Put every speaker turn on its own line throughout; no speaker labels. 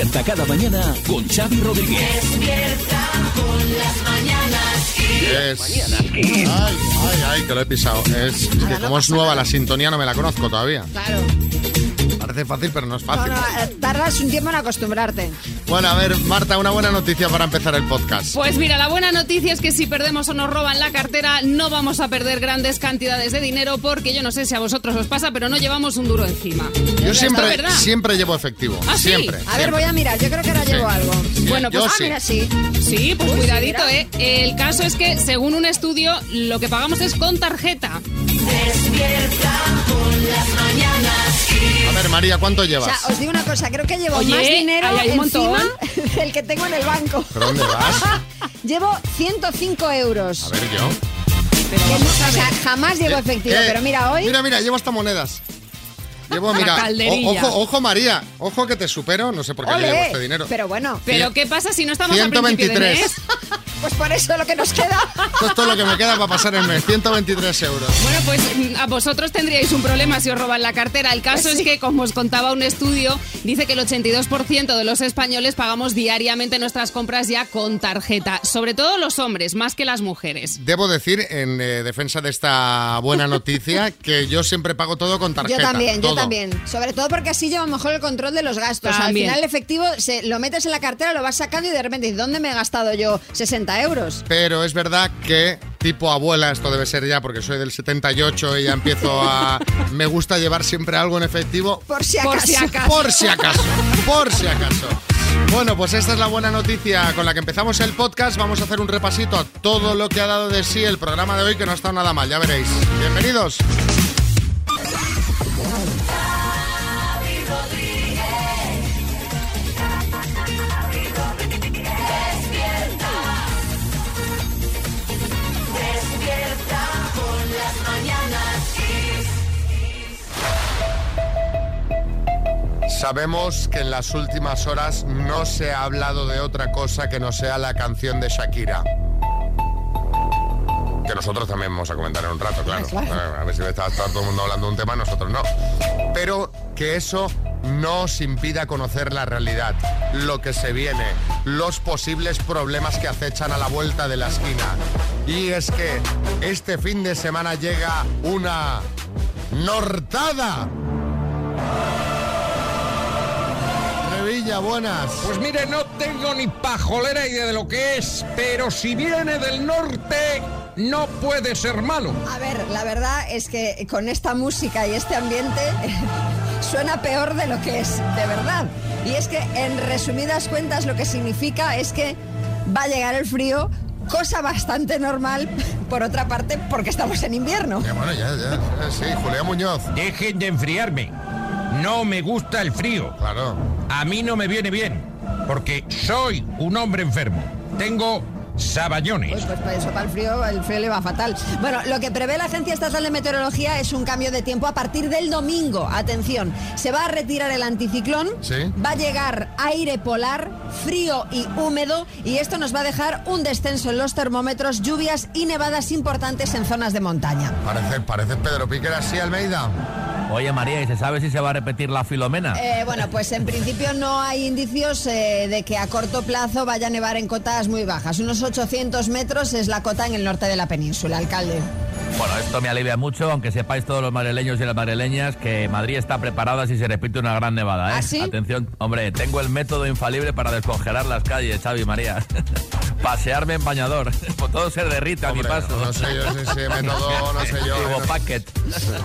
Despierta cada mañana con Xavi Rodríguez.
Despierta con las mañanas
Es... Ay, ay, ay, que lo he pisado. Es que como es nueva la sintonía no me la conozco todavía.
Claro.
Parece fácil, pero no es fácil.
no, eh, tardas un tiempo en acostumbrarte.
Bueno, a ver, Marta, una buena noticia para empezar el podcast.
Pues mira, la buena noticia es que si perdemos o nos roban la cartera, no vamos a perder grandes cantidades de dinero porque yo no sé si a vosotros os pasa, pero no llevamos un duro encima.
Yo
¿Es
siempre, siempre llevo efectivo.
¿Ah, sí?
siempre.
A ver, voy a mirar. Yo creo que ahora llevo algo.
Bueno, pues
Yo
ah,
sí.
mira, sí.
Sí, pues
Uy,
cuidadito,
mira.
¿eh? El caso es que, según un estudio, lo que pagamos es con tarjeta.
Despierta con las mañanas
A ver, María, ¿cuánto
O
llevas?
sea, os digo una cosa, creo que llevo
Oye,
más dinero
hay un
encima
montón.
del que tengo en el banco.
¿Pero dónde vas?
Llevo 105 euros.
A ver, yo.
Pero
Que no-
vamos a
o sea, jamás llevo
¿Qué-
efectivo,
qué?
pero mira, hoy...
Mira, mira, llevo hasta monedas. Llevo, mira. o- ojo, ojo, María. Ojo que te supero. No sé por qué llevo este dinero.
Pero bueno,
Pero ¿qué pasa si no estamos a principio de
123.
mes?
pues por eso lo que nos queda.
Esto es todo lo que me queda para pasar el mes. 123 euros.
Bueno, pues mm, a vosotros tendríais un problema si os roban la cartera. El caso
Pues sí.
es que, como os contaba un estudio, dice que el 82% de los españoles pagamos diariamente nuestras compras ya con tarjeta. Sobre todo los hombres, más que las mujeres.
Debo decir, en eh, defensa de esta buena noticia, que yo siempre pago todo con tarjeta.
Yo también,
todo.
yo también. Sobre todo porque así llevo mejor el control de los gastos.
También.
Al final el efectivo se, lo metes en la cartera, lo vas sacando y de repente dices, ¿dónde me he gastado yo 60 euros?
Pero es verdad que, tipo abuela, esto debe ser ya porque soy del 78 y ya empiezo a. Me gusta llevar siempre algo en efectivo.
Por si
Por
acaso.
si acaso.
Por si acaso. Por si acaso. Bueno, pues esta es la buena noticia con la que empezamos el podcast. Vamos a hacer un repasito a todo lo que ha dado de sí el programa de hoy, que no ha estado nada mal, ya veréis. Bienvenidos. Sabemos que en las últimas horas no se ha hablado de otra cosa que no sea la canción de Shakira. Que nosotros también vamos a comentar en un rato, claro. A ver si está, está todo el mundo hablando de un tema, nosotros no. Pero que eso no os impida conocer la realidad, lo que se viene, los posibles problemas que acechan a la vuelta de la esquina. Y es que este fin de semana llega una nortada. Buenas.
Pues mire, no tengo ni pajolera idea de lo que es, pero si viene del norte, no puede ser malo.
A ver, la verdad es que con esta música y este ambiente suena peor de lo que es, de verdad. Y es que en resumidas cuentas lo que significa es que va a llegar el frío, cosa bastante normal, por otra parte, porque estamos en invierno.
Ya, bueno, ya, ya. Sí, Julián Muñoz.
Dejen de enfriarme. No me gusta el frío.
Claro.
A mí no me viene bien, porque soy un hombre enfermo. Tengo saballones.
Pues, pues para eso, para el frío, el frío le va fatal. Bueno, lo que prevé la Agencia Estatal de Meteorología es un cambio de tiempo a partir del domingo. Atención, se va a retirar el anticiclón,
Sí.
va a llegar aire polar, frío y húmedo, y esto nos va a dejar un descenso en los termómetros, lluvias y nevadas importantes en zonas de montaña.
Parece, parece Pedro Piquer así, Almeida.
Oye María, ¿y se sabe si se va a repetir la filomena?
Eh, bueno, pues en principio no hay indicios eh, de que a corto plazo vaya a nevar en cotas muy bajas. Unos 800 metros es la cota en el norte de la península, alcalde.
Bueno, esto me alivia mucho, aunque sepáis todos los madrileños y las madrileñas que Madrid está preparada si se repite una gran nevada, ¿eh?
¿Ah, sí?
Atención, hombre, tengo el método infalible para descongelar las calles, Xavi María. Pasearme en bañador. Por todo se derrite a mi
Hombre,
paso.
no sé yo si ese método, no sé yo.
Digo,
eh,
packet.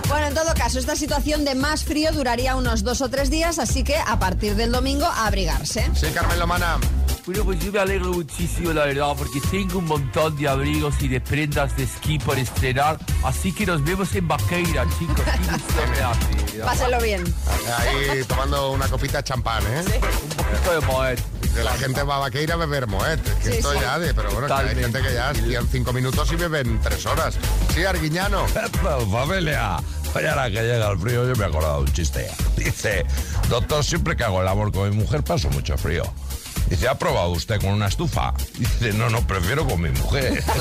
Bueno, en todo caso, esta situación de más frío duraría unos dos o tres días, así que a partir del domingo a abrigarse.
Sí, Carmen Lomana.
Bueno, pues yo me alegro muchísimo, la verdad, porque tengo un montón de abrigos y de prendas de esquí por estrenar. Así que nos vemos en Vaqueira, chicos.
Páselo bien.
Ahí tomando una copita de champán, ¿eh?
Un poquito de Moet.
Que la gente va a Vaqueira a beber Moet. Que
Sí,
esto
sí.
ya de, pero bueno, que hay gente que ya hacían cinco minutos y beben tres horas. Sí, Arguiñano.
familia. Oye, ahora que llega el frío, yo me he acordado de un chiste. Dice, doctor, siempre que hago el amor con mi mujer paso mucho frío. Dice, ¿ha probado usted con una estufa? Dice, no, no, prefiero con mi mujer.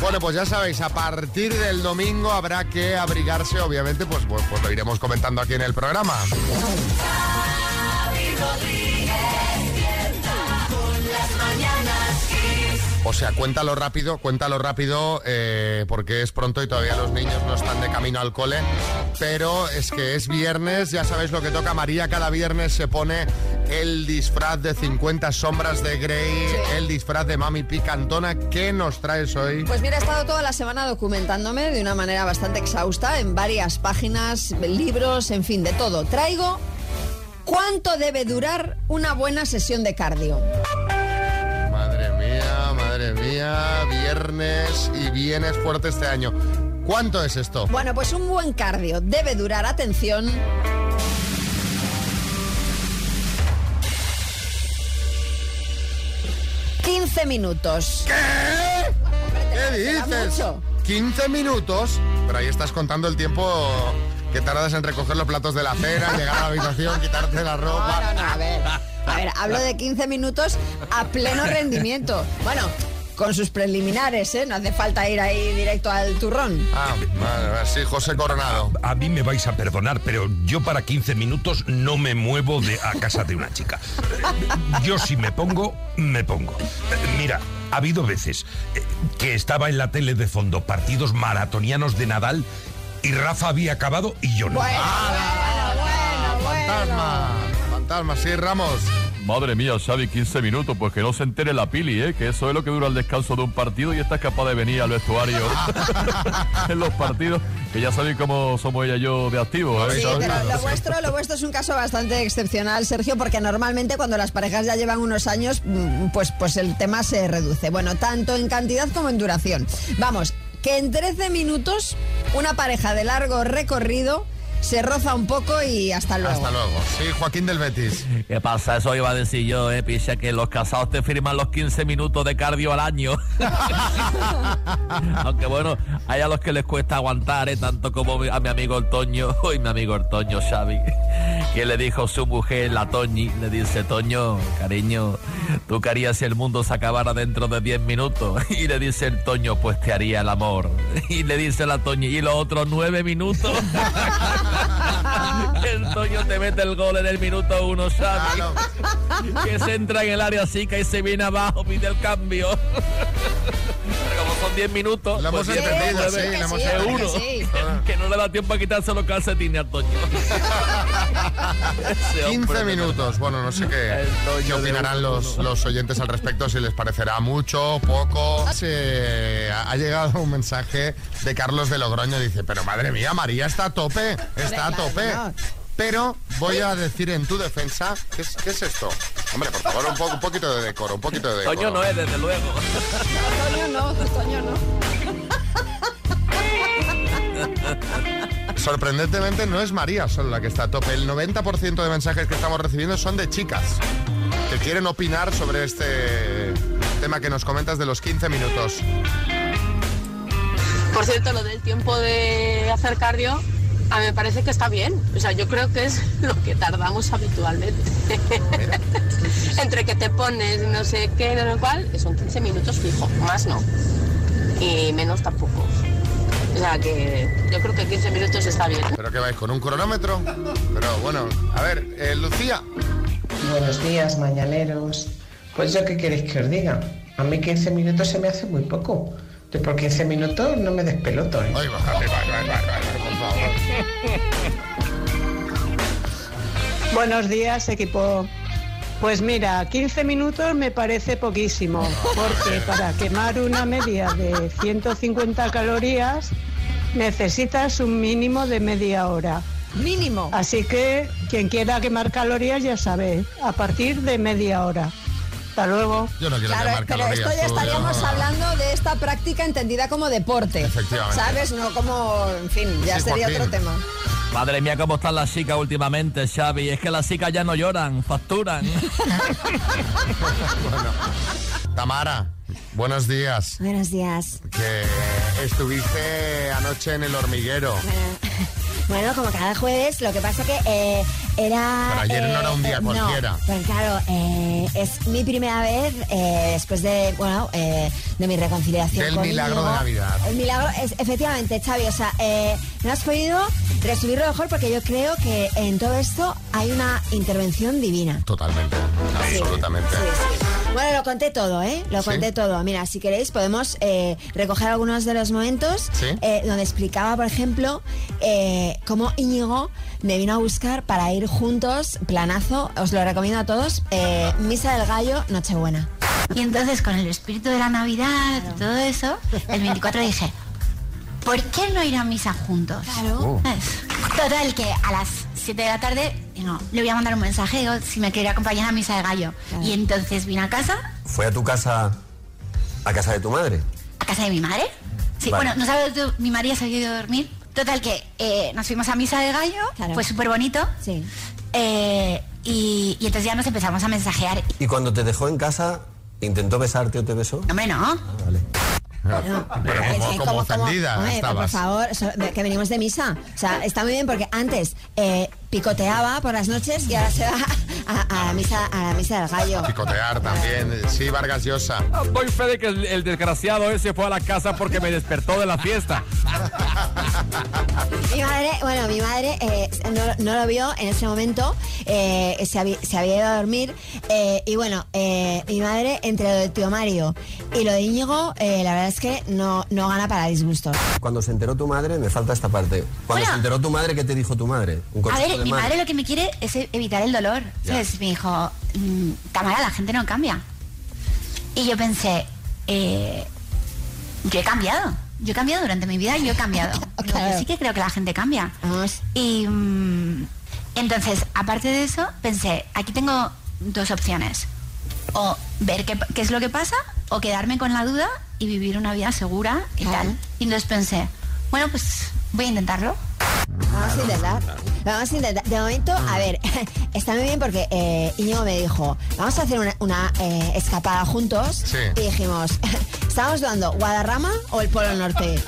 Bueno, pues ya sabéis, a partir del domingo habrá que abrigarse, obviamente, pues, pues, pues lo iremos comentando aquí en el programa. O sea, cuéntalo rápido, cuéntalo rápido, eh, porque es pronto y todavía los niños no están de camino al cole. Pero es que es viernes, ya sabéis lo que toca María. Cada viernes se pone el disfraz de 50 sombras de Grey, el disfraz de Mami Picantona. ¿Qué nos traes hoy?
Pues mira, he estado toda la semana documentándome de una manera bastante exhausta en varias páginas, libros, en fin, de todo. Traigo cuánto debe durar una buena sesión de cardio.
Madre mía, viernes y vienes fuerte este año. ¿Cuánto es esto?
Bueno, pues un buen cardio debe durar, atención, ...15 minutos.
¿Qué? ¿Qué dices?
mucho.
15 minutos. Pero ahí estás contando el tiempo que tardas en recoger los platos de la cena, llegar a la habitación, quitarte la
No,
ropa.
no, no, a ver. A ver, hablo de 15 minutos a pleno rendimiento. Bueno, con sus preliminares, ¿eh? No hace falta ir ahí directo al turrón.
Ah, vale, sí, José Coronado.
A mí me vais a perdonar, pero yo para 15 minutos no me muevo de a casa de una chica. Yo si me pongo, me pongo. Mira, ha habido veces eh, que estaba en la tele de fondo partidos maratonianos de Nadal y Rafa había acabado y yo no.
Bueno, bueno, bueno, bueno.
Fantasma, fantasma, sí, Ramos.
Madre mía, Xavi, 15 minutos, pues que no se entere la pili, ¿eh? Que eso es lo que dura el descanso de un partido y estás capaz de venir al vestuario en los partidos, que ya sabéis cómo somos ella y yo de activos, ¿eh?
Sí, pero lo vuestro, lo vuestro es un caso bastante excepcional, Sergio, porque normalmente cuando las parejas ya llevan unos años, mm, pues, pues el tema se reduce. Bueno, tanto en cantidad como en duración. Vamos, que en 13 minutos una pareja de largo recorrido se roza un poco y hasta luego.
Hasta luego. Sí, Joaquín del Betis.
¿Qué pasa? Eso iba a decir yo, eh, picha, que los casados te firman los 15 minutos de cardio al año. Aunque bueno, hay a los que les cuesta aguantar, eh, tanto como a mi amigo el Toño, y mi amigo el Toño Xavi, que le dijo su mujer, la Toñi, le dice, Toño, cariño, ¿tú qué harías si el mundo se acabara dentro de 10 minutos? Y le dice el Toño, pues te haría el amor. Y le dice la Toñi, ¿y los otros 9 minutos? el Toño te mete el gol en el minuto uno, Xavi. Que se entra en el área chica y se viene abajo, pide el cambio. Pero como son 10 minutos,
Lo hemos
pues
entendido,
nueve,
sí, lo hemos
sí,
es
entendido.
uno.
sí.
Que no le da tiempo a quitarse los calcetines al Toño. Ese
15
hombre, de
minutos. Bueno, no sé qué, qué opinarán los, los oyentes al respecto, si les parecerá mucho, poco. Se- ha llegado un mensaje de Carlos de Logroño. Dice, pero madre mía, María está a tope, está a tope. Pero voy a decir en tu defensa, ¿qué es, qué es esto? Hombre, por favor, un, poco, un poquito de decoro, un poquito de decoro.
Toño no es, desde luego.
Toño no, Toño no.
Sorprendentemente no es María solo la que está a tope. El 90% de mensajes que estamos recibiendo son de chicas que quieren opinar sobre este tema que nos comentas de los 15 minutos.
Por cierto, lo del tiempo de hacer cardio, a mí me parece que está bien. O sea, yo creo que es lo que tardamos habitualmente. Entre que te pones no sé qué, no sé cuál, son 15 minutos fijo, más no. Y menos tampoco. O sea que yo creo que 15 minutos está bien.
¿Pero que vais con un cronómetro? Pero bueno, a ver, eh, Lucía.
Buenos días, mañaneros. Pues yo qué queréis que os diga. A mí 15 minutos se me hace muy poco. Yo por 15 minutos no me despeloto, ¿eh?
Va, va, va, por favor.
Buenos días, equipo. Pues mira, 15 minutos me parece poquísimo, porque para quemar una media de 150 calorías necesitas un mínimo de media hora.
Mínimo.
Así que quien quiera quemar calorías ya sabe, a partir de media hora. Hasta luego.
Yo no quiero
Claro,
quemar
pero esto ya estaríamos
no.
hablando de esta práctica entendida como deporte.
Efectivamente.
¿Sabes? No como, en fin, ya
Sí,
sería
Joaquín.
otro tema.
Madre mía, cómo están las chicas últimamente, Xavi. Es que las chicas ya no lloran, facturan.
Tamara, buenos días.
Buenos días.
Que estuviste anoche en el hormiguero.
Bueno, como cada jueves, lo que pasa que eh, era...
Pero ayer no era un día
eh,
cualquiera.
No, pues claro, eh, es mi primera vez eh, después de, bueno, eh, de mi reconciliación con
milagro de Navidad.
El milagro es, efectivamente, Xavi, o sea, no has podido resumirlo mejor porque yo creo que en todo esto hay una intervención divina.
Totalmente, absolutamente.
Bueno, lo conté todo, ¿eh? Lo
Sí.
conté todo. Mira, si queréis podemos eh, recoger algunos de los momentos
Sí.
eh, donde explicaba, por ejemplo, eh, cómo Íñigo me vino a buscar para ir juntos, planazo, os lo recomiendo a todos, eh, Misa del Gallo, Nochebuena.
Y entonces con el espíritu de la Navidad y todo eso, el 24 dije, ¿por qué no ir a misa juntos?
Claro.
Es- Total, que a las 7 de la tarde digo, le voy a mandar un mensaje, digo, si me quiere acompañar a misa de gallo. Y entonces vine a casa,
¿Fue a tu casa, a casa de tu madre?
a casa de mi madre. Sí,
Vale.
bueno, no sabes tú, mi María se había ido a dormir. Total, que eh, nos fuimos a misa de gallo, fue súper bonito.
Sí.
Eh, y, y entonces ya nos empezamos a mensajear.
Y cuando te dejó en casa, ¿intentó besarte o te besó?
Hombre, no.
Es
como, como
como- como-
ofendida
por
estabas.
favor, so- de- que venimos de misa. O sea, está muy bien porque antes eh, picoteaba por las noches y ahora se va a, a la misa a la misa del gallo.
Picotear también. Sí, Vargas Llosa.
Doy fe de que el, el desgraciado ese fue a la casa porque me despertó de la fiesta.
Mi madre, bueno, mi madre eh, no, no lo vio en ese momento, eh, se, había, se había ido a dormir eh, y bueno, mi madre entre lo de tío Mario y lo de Íñigo, la verdad es que no, no gana para disgustos.
Cuando se enteró tu madre, me falta esta parte. Cuando
Bueno.
se enteró tu madre, ¿qué te dijo tu madre? Un
A ver,
de
mi madre lo que me quiere es evitar el dolor. ¿Sabes? Me dijo, "Mm, Tamara, la gente no cambia. Y yo pensé, yo he cambiado. Yo he cambiado durante mi vida y yo he cambiado. Yo sí que creo que la gente cambia. Y mm, entonces, aparte de eso, pensé, aquí tengo dos opciones. O ver qué, qué es lo que pasa, o quedarme con la duda y vivir una vida segura y tal. Y entonces pensé, bueno, pues voy a intentarlo.
Vamos a intentar. Vamos a intentar. De momento, a ver, está muy bien porque eh, Íñigo me dijo, vamos a hacer una, una, eh, escapada juntos.
Sí.
Y dijimos, ¿estamos dudando Guadarrama o el Polo Norte?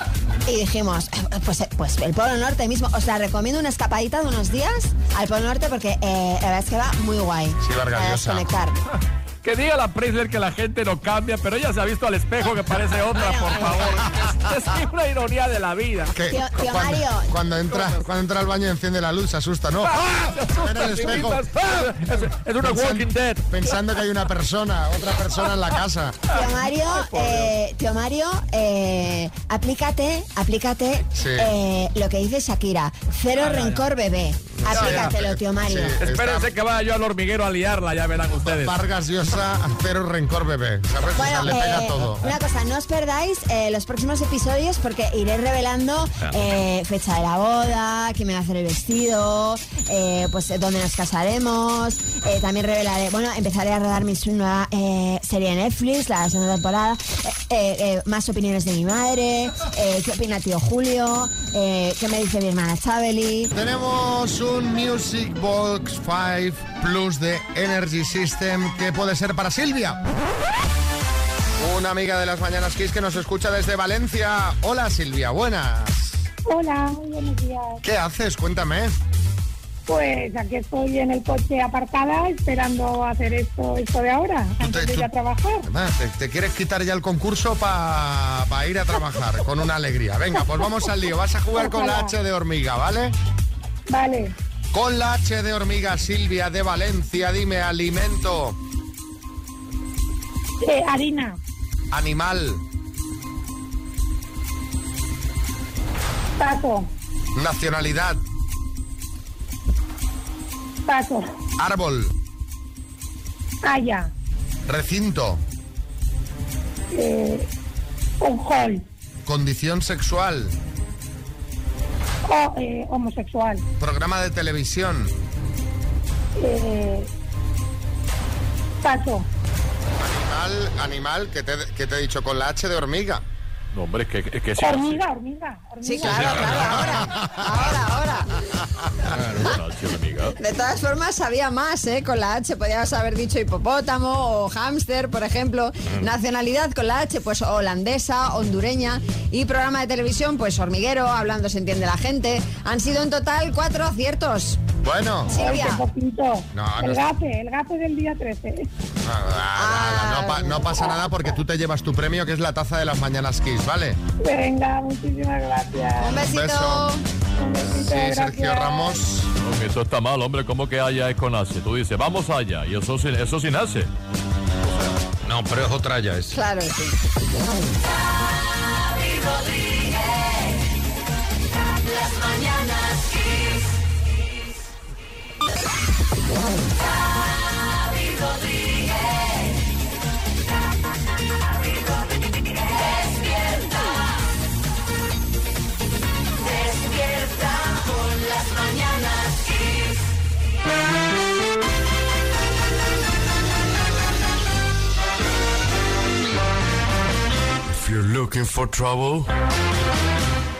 Y dijimos, pues, pues el Polo Norte mismo. Os la recomiendo una escapadita de unos días al Polo Norte porque eh, la verdad es que va muy guay.
Sí,
Para desconectar.
Que diga la Preisler que la gente no cambia, pero ella se ha visto al espejo que parece otra, por favor. Es, es una ironía de la vida.
Que
Tío- tío
cuando,
Mario.
cuando entra, cuando entra al baño y enciende la luz, se asusta, ¿no? ¡Ah! En el espejo.
Es, es una
Pensan-
Walking Dead.
Pensando que hay una persona, otra persona en la casa.
Tío Mario, eh, tío Mario, eh, aplícate, aplícate
Sí.
eh, lo que dice Shakira. Cero rencor, bebé. Aplícatelo, tío Mario.
Espérense que vaya yo al hormiguero a liarla, ya verán ustedes.
Vargas Llosa, cero rencor bebé. ¿Sabes?
Bueno,
le pega
eh,
todo.
una cosa, no os perdáis eh, los próximos episodios porque iré revelando eh, fecha de la boda, quién me va a hacer el vestido, eh, pues dónde nos casaremos. eh, también revelaré, bueno, empezaré a rodar mi nueva eh, serie de Netflix, la segunda temporada. eh, eh, eh, más opiniones de mi madre, eh, qué opina tío Julio, eh, qué me dice mi hermana Chabeli.
Tenemos un Music Box 5 Plus de Energy System que puede ser para Silvia. Una amiga de las Mañanas Kiss que nos escucha desde Valencia. Hola Silvia, buenas.
Hola, buenos días.
¿Qué haces? Cuéntame.
Pues aquí estoy en el coche aparcada esperando hacer esto, esto de ahora, antes de ir a trabajar.
¿Te, te quieres quitar ya el concurso para ir a trabajar con una alegría? Venga, pues vamos al lío. Vas a jugar con la H de hormiga, ¿vale?
Vale.
Con la H de hormiga, Silvia de Valencia, dime alimento,
Eh, harina,
animal,
paso,
nacionalidad,
paso,
árbol,
haya,
recinto,
eh, un hall,
condición sexual,
o, eh, homosexual,
programa de televisión,
eh, paso,
animal, animal, que te, que te he dicho con la H de hormiga.
No, hombre, es que, es que sí.
Hormiga, hormiga, hormiga.
Sí, claro, claro, ahora. Ahora, ahora.
Claro, Nachi, hormiga.
De todas formas, sabía más, ¿eh? Con la H podías haber dicho hipopótamo o hámster, por ejemplo. Nacionalidad con la H, pues holandesa, hondureña. Y programa de televisión, pues hormiguero, hablando se entiende la gente. Han sido en total cuatro aciertos.
Bueno.
Silvia.
No, no
el
es-
gafe, el gafe del día 13.
Nada, nada, no, pa- no pasa nada porque tú te llevas tu premio, que es la taza de las mañanas Kiss, ¿vale?
Venga, muchísimas gracias.
Un besito.
beso.
Un besito,
Sí. Sergio Ramos.
No, que eso está mal, hombre. ¿Cómo que haya es con H? Tú dices, vamos allá. Y eso sin, eso sin H.
No, pero es otra ya. Es.
Claro, sí.
Las mañanas Kiss.
If you're looking for trouble,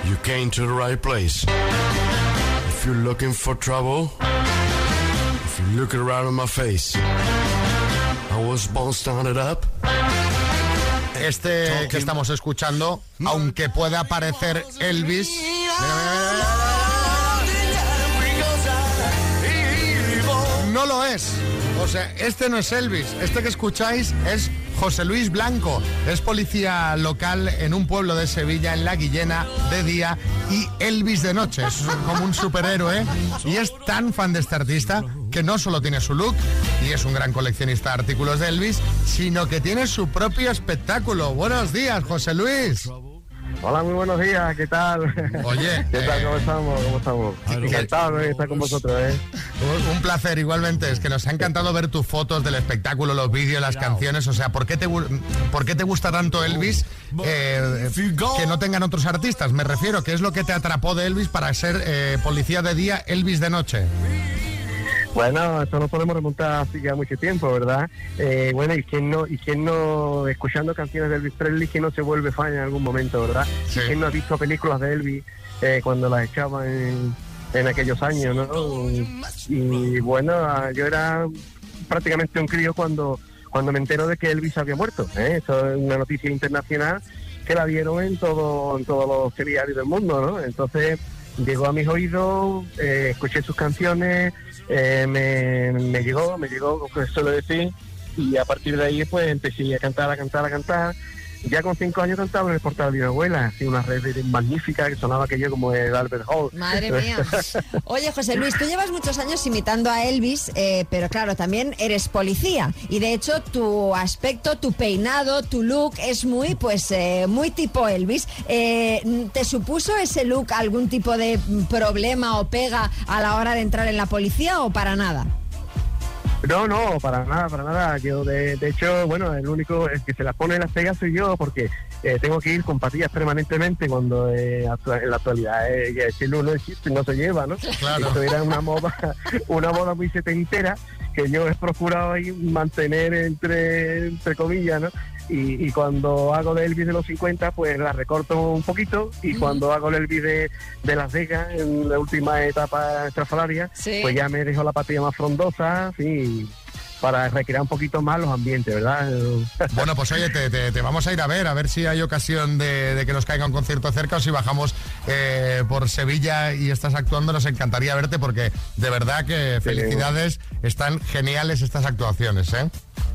you came to the right place. If you're looking for trouble, looking around in my face, I was born started up.
Este que estamos escuchando, aunque pueda parecer Elvis, no lo es. O sea, este no es Elvis. Este que escucháis es José Luis Blanco. Es policía local en un pueblo de Sevilla, en La Guillena, de día, y Elvis de noche. Es como un superhéroe. Y es tan fan de este artista que no solo tiene su look y es un gran coleccionista de artículos de Elvis, sino que tiene su propio espectáculo. Buenos días, José Luis.
Hola, muy buenos días, ¿qué tal?
Oye,
¿qué tal?
eh,
¿Cómo estamos? ¿Cómo estamos? Encantado de estar con vosotros, ¿eh?
Un- Un placer, igualmente. Es que nos ha encantado ver tus fotos del espectáculo, los vídeos, las canciones. O sea, ¿por qué te, por qué te gusta tanto Elvis eh, que no tengan otros artistas? Me refiero, ¿qué es lo que te atrapó de Elvis para ser eh, policía de día, Elvis de noche?
Bueno, eso no podemos remontar así ya mucho tiempo, ¿verdad? Eh, bueno, y quién no, y quién no, escuchando canciones de Elvis Presley, que no se vuelve fan en algún momento, ¿verdad?
Sí.
Quién no ha visto películas de Elvis eh, cuando las echaban en, en aquellos años, ¿no? Y bueno, yo era prácticamente un crío cuando, cuando me entero de que Elvis había muerto, ¿eh? Eso es una noticia internacional que la dieron en todo, en todos los telediarios del mundo, ¿no? Entonces llegó a mis oídos, eh, escuché sus canciones, eh, me, me llegó, me llegó, como se suele decir, y a partir de ahí pues empecé a cantar, a cantar, a cantar. Ya con cinco años cantaba en el portal de mi abuela, así una red magnífica que sonaba aquello como el Albert Hall.
Madre mía. Oye, José Luis, tú llevas muchos años imitando a Elvis, eh, pero claro, también eres policía. Y de hecho, tu aspecto, tu peinado, tu look es muy, pues, eh, muy tipo Elvis. Eh, ¿Te supuso ese look algún tipo de problema o pega a la hora de entrar en la policía o para nada?
No, no, para nada, para nada. Yo, de, de hecho, bueno, el único el que se las pone las pegas soy yo, porque eh, tengo que ir con patillas permanentemente cuando eh, en la actualidad eh, ya ese look no existe, no se lleva, ¿no?
Claro.
Esto era una moda, una moda muy setentera que yo he procurado ahí mantener entre, entre comillas, ¿no? Y, y cuando hago de Elvis de los 50, pues la recorto un poquito. Y cuando hago el Elvis de, de Las Vegas, en la última etapa estrafalaria,
Sí.
pues ya me dejo la patilla más frondosa, sí, para recrear un poquito más los ambientes, ¿verdad?
Bueno, pues oye, te, te- te vamos a ir a ver, a ver si hay ocasión de, de que nos caiga un concierto cerca o si bajamos eh, por Sevilla y estás actuando, nos encantaría verte porque de verdad que felicidades, están geniales estas actuaciones, ¿eh?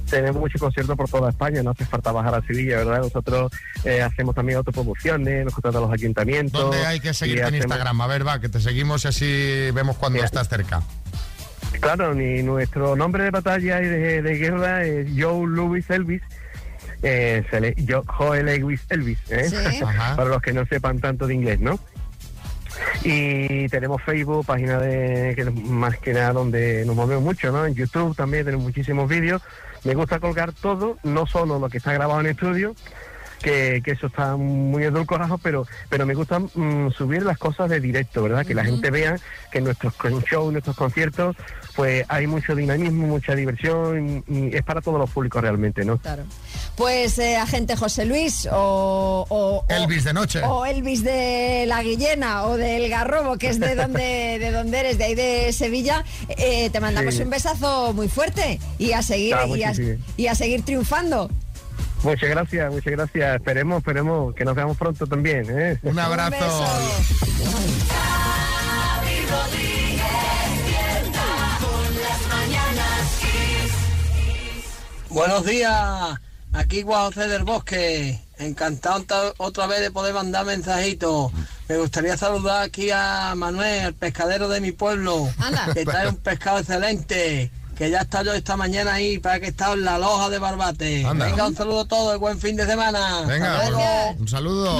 Tenemos muchos conciertos por toda España, no hace falta bajar a Sevilla, ¿verdad? Nosotros eh, hacemos también autopromociones, nos contratan los ayuntamientos.
¿Dónde hay que seguirte en
hacemos-
Instagram? A ver, va, que te seguimos y así vemos cuando estás cerca.
Claro, ni nuestro nombre de batalla y de, de guerra es Joe Louis Elvis. Eh, se le- yo, Joel Lewis Elvis, ¿eh?
Sí.
Para los que no sepan tanto de inglés, ¿no? Y tenemos Facebook, página de que más que nada donde nos movemos mucho, ¿no? En YouTube también tenemos muchísimos vídeos. Me gusta colgar todo, no solo lo que está grabado en estudio, que, que eso está muy edulcorado, pero pero me gusta mm, subir las cosas de directo, ¿verdad? Que la gente vea que en nuestros shows, nuestros conciertos, pues hay mucho dinamismo, mucha diversión y, y es para todos los públicos realmente, ¿no?
Claro. Pues eh, agente José Luis o, o- o-
Elvis de noche.
O Elvis de la Guillena o del Garrobo, que es de donde, de donde eres, de ahí de Sevilla, eh, te mandamos
Sí.
un besazo muy fuerte y a seguir,
Ah,
y, a,
muchísimo.
y a seguir triunfando.
Muchas gracias, muchas gracias. Esperemos, esperemos que nos veamos pronto también. ¿eh?
Un abrazo.
Buenos días, aquí Juan José del Bosque. Encantado ta- otra vez de poder mandar mensajitos. Me gustaría saludar aquí a Manuel, el pescadero de mi pueblo, que trae un pescado excelente que ya está yo esta mañana ahí para que he estado en la loja de Barbate. Venga, un saludo a todos, buen fin de semana.
Venga,
pues,
un saludo.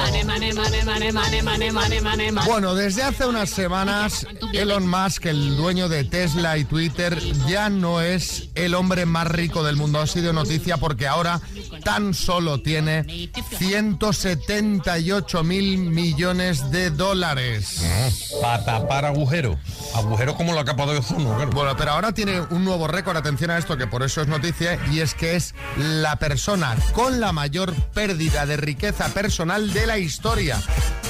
Bueno, desde hace unas semanas, Elon Musk, el dueño de Tesla y Twitter, ya no es el hombre más rico del mundo. Ha sido noticia porque ahora tan solo tiene 178 mil millones de dólares.
Para tapar agujero. Agujero como la capa de ozono.
Bueno, pero ahora tiene un nuevo récord, atención a esto, que por eso es noticia, y es que es la persona con la mayor pérdida de riqueza personal de la historia.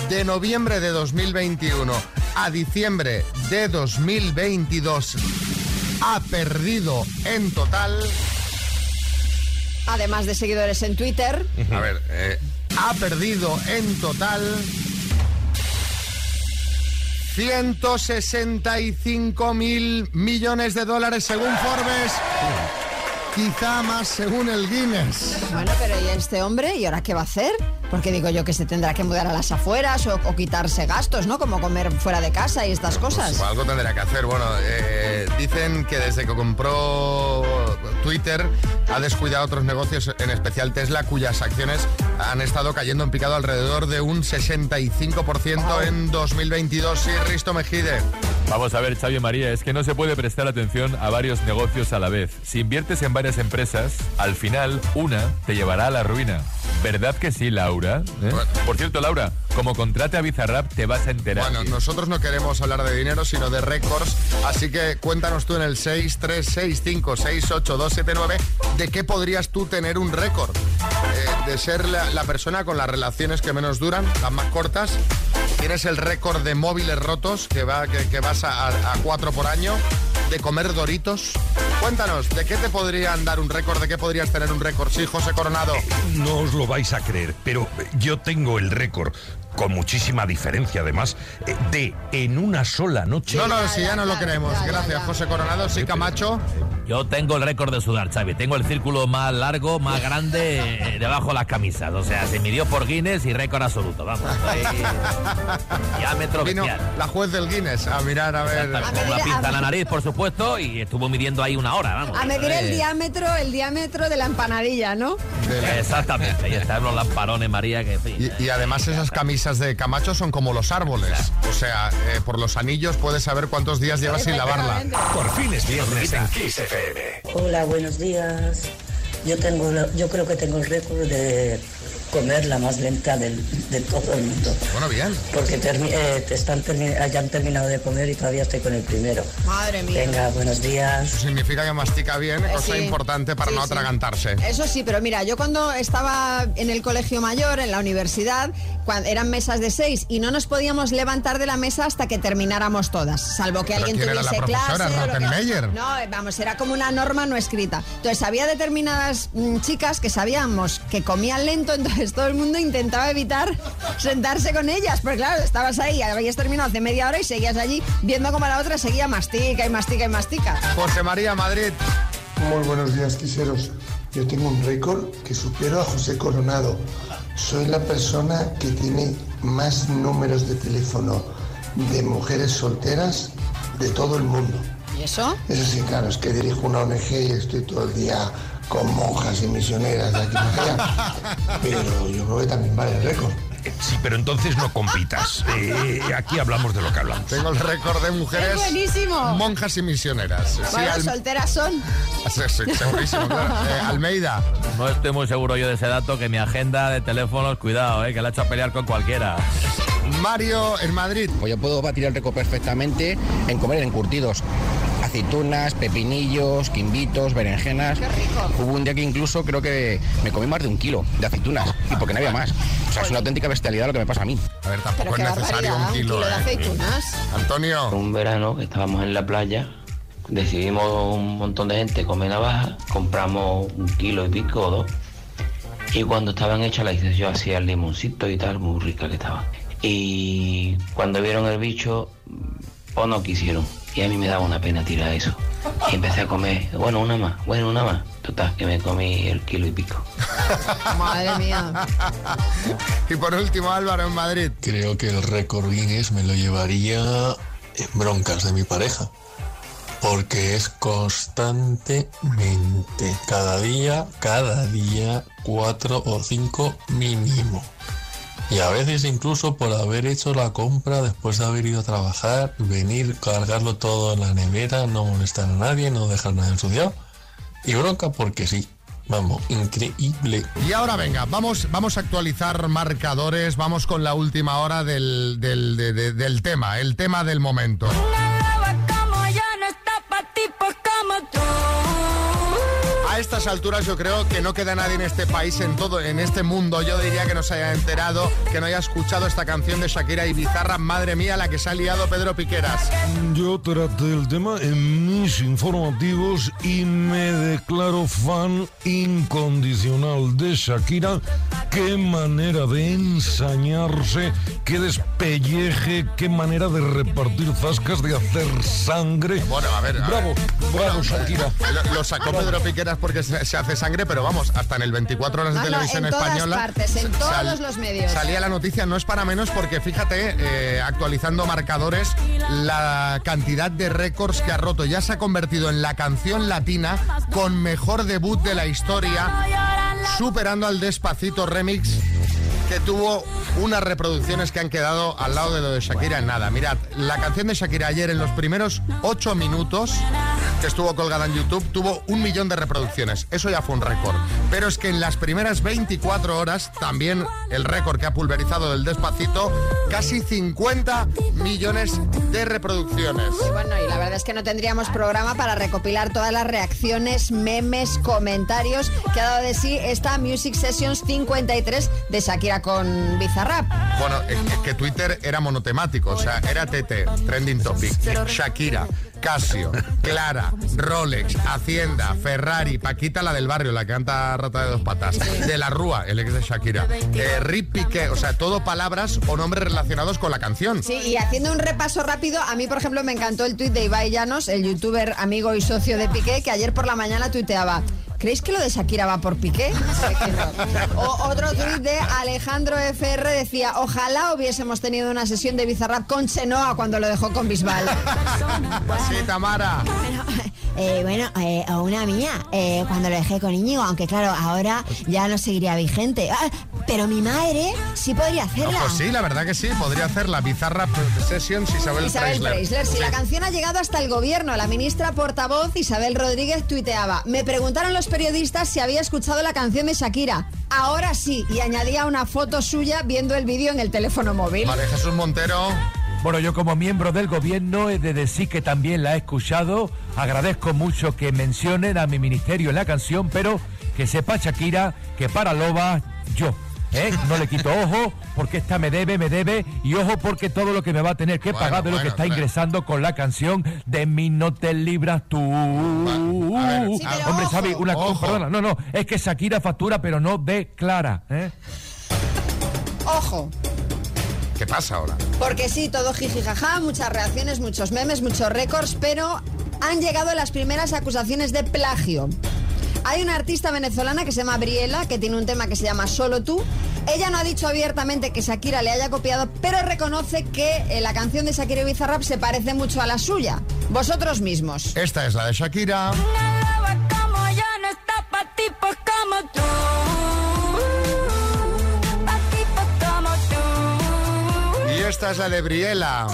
De noviembre de 2021 a diciembre de 2022 ha perdido en total...
Además de seguidores en Twitter.
A ver, eh, ha perdido en total 165 mil millones de dólares según Forbes. Quizá más según el Guinness.
Bueno, pero ¿y este hombre? ¿Y ahora qué va a hacer? Porque digo yo que se tendrá que mudar a las afueras o, o quitarse gastos, ¿no? Como comer fuera de casa y estas cosas.
Pues algo tendrá que hacer. Bueno, eh, dicen que desde que compró Twitter ha descuidado otros negocios, en especial Tesla, cuyas acciones han estado cayendo en picado alrededor de un 65% en 2022. Sí, Risto Mejide.
Vamos a ver, Xavi María, es que no se puede prestar atención a varios negocios a la vez. Si inviertes en varias empresas, al final una te llevará a la ruina. ¿Verdad que sí, Laura? ¿Eh? Por cierto, Laura, como contrate a Bizarrap te vas a enterar.
Bueno, nosotros no queremos hablar de dinero, sino de récords, así que cuéntanos tú en el 636568279 de qué podrías tú tener un récord. Eh, de ser la, la persona con las relaciones que menos duran, las más cortas. Tienes el récord de móviles rotos, que, va, que, vas a, a cuatro por año, de comer doritos. Cuéntanos, ¿de qué te podrían dar un récord? ¿De qué podrías tener un récord? Sí, José Coronado.
No os lo vais a creer, pero yo tengo el récord, con muchísima diferencia además, eh, de en una sola noche.
No, no, si ya no lo queremos. Gracias, José Coronado. Sí, Camacho.
Yo tengo el récord de sudar, Xavi. Tengo el círculo más largo, más grande, eh, debajo de las camisas. O sea, se midió por Guinness y récord absoluto. Vamos, estoy- diámetro
Vino
bestial.
la juez del Guinness a mirar a ver.
Con una pinza en la nariz, por supuesto, y estuvo midiendo ahí una hora, vamos.
A medir el diámetro, el diámetro de la empanadilla, ¿no?
Exactamente, ahí están los lamparones, María, que en fin.
Y, y además esas camisas de Camacho son como los árboles. O sea, eh, por los anillos puedes saber cuántos días llevas sin lavarla.
Por fin es viernes en Kiss FM.
Hola, buenos días. Yo tengo, yo creo que tengo el récord de comer la más lenta del- de todo el mundo.
Bueno, bien.
Porque termi- eh, te están termi- ya han terminado de comer y todavía estoy con el primero.
Madre mía.
Venga, buenos días.
Eso significa que mastica bien,
Eh,
cosa
sí.
importante para
Sí,
no
sí.
atragantarse.
Eso sí, pero mira, yo cuando estaba en el colegio mayor, en la universidad, cuando eran mesas de seis y no nos podíamos levantar de la mesa hasta que termináramos todas, salvo que
¿Pero
alguien
quién era la
tuviese clase. que-. No, eh, vamos, era como una norma no escrita. Entonces había determinadas mm, chicas que sabíamos que comían lento, entonces todo el mundo intentaba evitar sentarse con ellas, porque claro, estabas ahí, habías terminado hace media hora y seguías allí viendo como la otra seguía mastica y mastica y mastica.
José María Madrid.
Muy buenos días, quiseros. Yo tengo un récord que supero a José Coronado. Soy la persona que tiene más números de teléfono de mujeres solteras de todo el mundo.
¿Y eso?
Eso sí, claro, es que dirijo una ONG y estoy todo el día con monjas y misioneras de aquí para allá. Pero yo creo que también vale el récord.
Sí, pero entonces no compitas. Eh, aquí hablamos de lo que hablamos.
Tengo el récord de mujeres
¡Es buenísimo!
monjas y misioneras. Sí,
bueno,
Al-
solteras son.
Sí, sí, segurísimo, claro. Eh, Almeida.
No estoy muy seguro yo de ese dato, que mi agenda de teléfonos, cuidado, eh, que la he hecho a pelear con cualquiera.
Mario en Madrid.
Pues yo puedo batir el récord perfectamente en comer encurtidos.
Aceitunas, pepinillos, quimbitos, berenjenas. Hubo un día que incluso creo que me comí más de un kilo de aceitunas y porque no había más. Sea, es una auténtica bestialidad lo que me pasa a mí.
A ver,
Pero qué barbaridad, un kilo de
¿eh? Antonio.
Un verano que estábamos en la playa, decidimos un montón de gente comer navaja, compramos un kilo y pico o dos. Y cuando estaban hechas las hice yo así al limoncito y tal, muy rica que estaba. Y cuando vieron el bicho, o no quisieron. Y a mí me daba una pena tirar eso. Y empecé a comer, bueno, una más, bueno, una más. Total, que me comí el kilo y pico.
Madre mía.
Y por último, Álvaro en Madrid.
Creo que el récord Guinness me lo llevaría en broncas de mi pareja. Porque es constantemente, cada día, cada día, cuatro o cinco mínimo. Y a veces incluso por haber hecho la compra después de haber ido a trabajar, venir, cargarlo todo en la nevera, no molestar a nadie, no dejar nada ensuciado. Y bronca porque sí. Vamos, increíble.
Y ahora venga, vamos, vamos a actualizar marcadores, vamos con la última hora del, del, de- de- del tema, el tema del momento. Estas alturas yo creo que no queda nadie en este país, en todo, en este mundo, yo diría que no se haya enterado, que no haya escuchado esta canción de Shakira y Bizarra, madre mía, la que se ha liado Pedro Piqueras.
Yo traté el tema en mis informativos y me declaro fan incondicional de Shakira. Qué manera de ensañarse, qué despelleje, qué manera de repartir zascas, de hacer sangre.
Bueno, a ver. a
Bravo,
ver.
bravo, Shakira.
Lo, lo sacó Pedro Piqueras porque se, hace sangre, pero vamos, hasta en el 24 horas de
No, no,
televisión
en todas
española.
partes, en todos los medios.
Salía la noticia, no es para menos porque fíjate, eh, actualizando marcadores, la cantidad de récords que ha roto. Ya se ha convertido en la canción latina con mejor debut de la historia, superando al Despacito Remix que tuvo unas reproducciones que han quedado al lado de lo de Shakira en nada. Mirad, la canción de Shakira ayer en los primeros ocho minutos que estuvo colgada en YouTube tuvo un millón de reproducciones. Eso ya fue un récord. Pero es que en las primeras 24 horas, también el récord que ha pulverizado del despacito, casi 50 millones de reproducciones.
Bueno, y la verdad es que no tendríamos programa para recopilar todas las reacciones, memes, comentarios que ha dado de sí esta Music Sessions 53 de Shakira con Bizarrap.
Bueno, es es que Twitter era monotemático, o sea, era TT, Trending Topic, Shakira, Casio, Clara, Rolex, Hacienda, Ferrari, Paquita la del barrio, la que canta Rata de dos patas, de la Rúa, el ex de Shakira, eh, Rip Piqué, o sea, todo palabras o nombres relacionados con la canción.
Sí, y haciendo un repaso rápido, a mí, por ejemplo, me encantó el tuit de Ibai Llanos, el youtuber amigo y socio de Piqué, que ayer por la mañana tuiteaba. ¿Creéis que lo de Shakira va por Piqué? O otro tuit de Alejandro FR decía, ojalá hubiésemos tenido una sesión de Bizarrap con Chenoa cuando lo dejó con Bisbal.
Sí, Tamara.
Eh, bueno, eh, o una mía, eh, cuando lo dejé con Íñigo, aunque claro, ahora ya no seguiría vigente. Ah, pero mi madre sí podría hacerla.
Pues sí, la verdad que sí, podría hacer la Bizarra Sessions Isabel,
Isabel Preisler, si
Sí.
la canción ha llegado hasta el gobierno, la ministra portavoz Isabel Rodríguez tuiteaba, me preguntaron los periodistas si había escuchado la canción de Shakira. Ahora sí, y añadía una foto suya viendo el vídeo en el teléfono móvil.
Vale, Jesús Montero.
Bueno, yo como miembro del gobierno he de decir que también la he escuchado. Agradezco mucho que mencionen a mi ministerio en la canción, pero que sepa Shakira que para Loba yo. ¿eh? No le quito ojo porque esta me debe, me debe y ojo porque todo lo que me va a tener que
Bueno,
pagar de lo que está ingresando con la canción de mí no te libras tú.
Sí,
Hombre, Xavi, una cosa, perdona, no, no, es que Shakira factura pero no declara. ¿eh?
Ojo,
¿Qué pasa ahora?
porque sí, todo jiji jaja, muchas reacciones, muchos memes, muchos récords, pero han llegado las primeras acusaciones de plagio. Hay una artista venezolana que se llama Briela, que tiene un tema que se llama Solo tú. Ella no ha dicho abiertamente que Shakira le haya copiado, pero reconoce que eh, la canción de Shakira y Bizarrap se parece mucho a la suya. Vosotros mismos.
Esta es la de Shakira. Esta es la de Briela.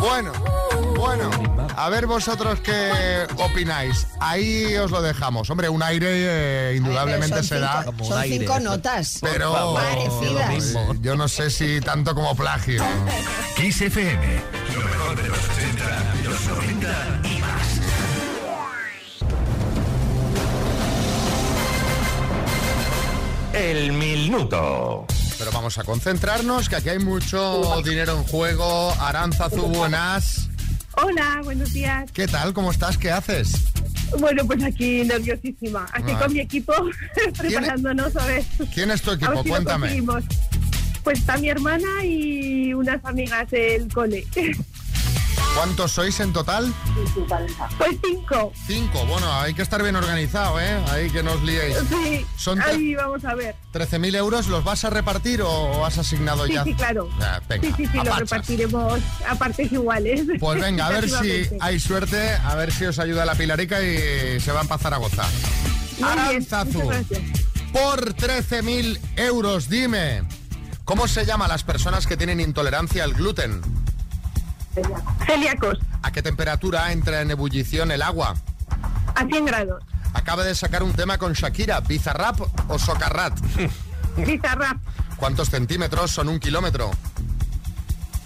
Bueno, bueno. A ver vosotros qué opináis. Ahí os lo dejamos. Hombre, un aire eh, indudablemente se da.
cinco- son cinco notas.
Pero
Parecidas.
yo no sé si tanto como plagio.
Kiss FM. El minuto.
Pero vamos a concentrarnos, que aquí hay mucho dinero en juego. Aranzazu, buenas.
Hola, buenos días.
¿Qué tal? ¿Cómo estás? ¿Qué haces?
Bueno, pues aquí nerviosísima. Aquí
Ah.
con mi equipo preparándonos a ver.
¿Quién es tu
a
equipo?
ver si lo
Cuéntame.
Pues está mi hermana y unas amigas del cole.
¿Cuántos sois en total?
Pues cinco.
Cinco. Bueno, hay que estar bien organizado, ¿eh? Ahí que no os liéis.
Sí,
Son
ahí vamos a ver.
13.000 euros, ¿los vas a repartir o has asignado
Sí,
ya?
sí, claro.
Ah, venga,
sí, sí, sí,
a
lo
pachas.
repartiremos a partes iguales.
Pues venga, a ver si hay suerte, a ver si os ayuda la Pilarica y se va a empezar a gozar.
Muy
Aranzazu, por 13.000 euros, dime, ¿cómo se llama las personas que tienen intolerancia al gluten?
Celíacos,
¿A qué temperatura entra en ebullición el agua?
a 100 grados.
Acaba de sacar un tema con Shakira, ¿Bizarrap o Socarrat?
Bizarrap,
¿Cuántos centímetros son un kilómetro?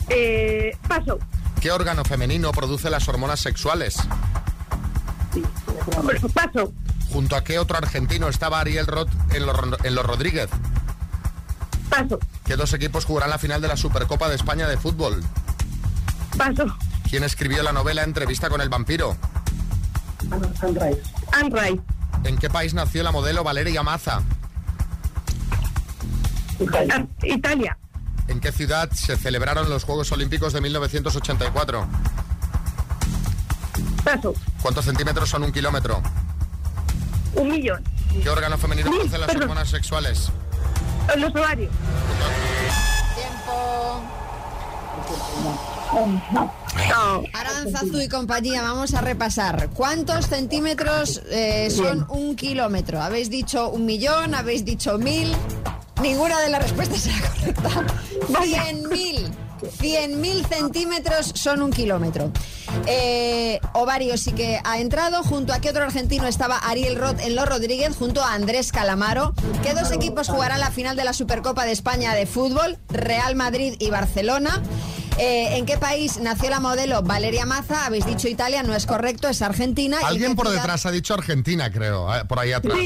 eh, paso.
¿Qué órgano femenino produce las hormonas sexuales?
Paso,
¿Junto a qué otro argentino estaba Ariel Roth en los, en los Rodríguez?
paso,
¿Qué dos equipos jugarán la final de la Supercopa de España de fútbol?
Paso.
¿Quién escribió la novela Entrevista con el vampiro?
Anne Rice,
¿En qué país nació la modelo Valeria Maza?
Ah, Italia,
¿En qué ciudad se celebraron los Juegos Olímpicos de 1984?
paso.
¿Cuántos centímetros son un kilómetro?
Un millón.
¿Qué órgano femenino produce las
perdón.
hormonas sexuales?
Los ovarios.
Aranzazu y compañía, vamos a repasar. ¿Cuántos centímetros eh, son un kilómetro? ¿Habéis dicho un millón? ¿Habéis dicho mil? Ninguna de las respuestas era correcta. Cien mil. 100.000 centímetros son un kilómetro. Eh, Ovario sí que ha entrado. Junto a qué otro argentino estaba Ariel Roth en Los Rodríguez, junto a Andrés Calamaro. ¿Qué dos equipos jugarán la final de la Supercopa de España de fútbol? Real Madrid y Barcelona. Eh, ¿En qué país nació la modelo Valeria Maza? Habéis dicho Italia, no es correcto, es Argentina. ¿Y en
Alguien por
ciudad-
detrás ha dicho Argentina, creo, eh, por ahí atrás.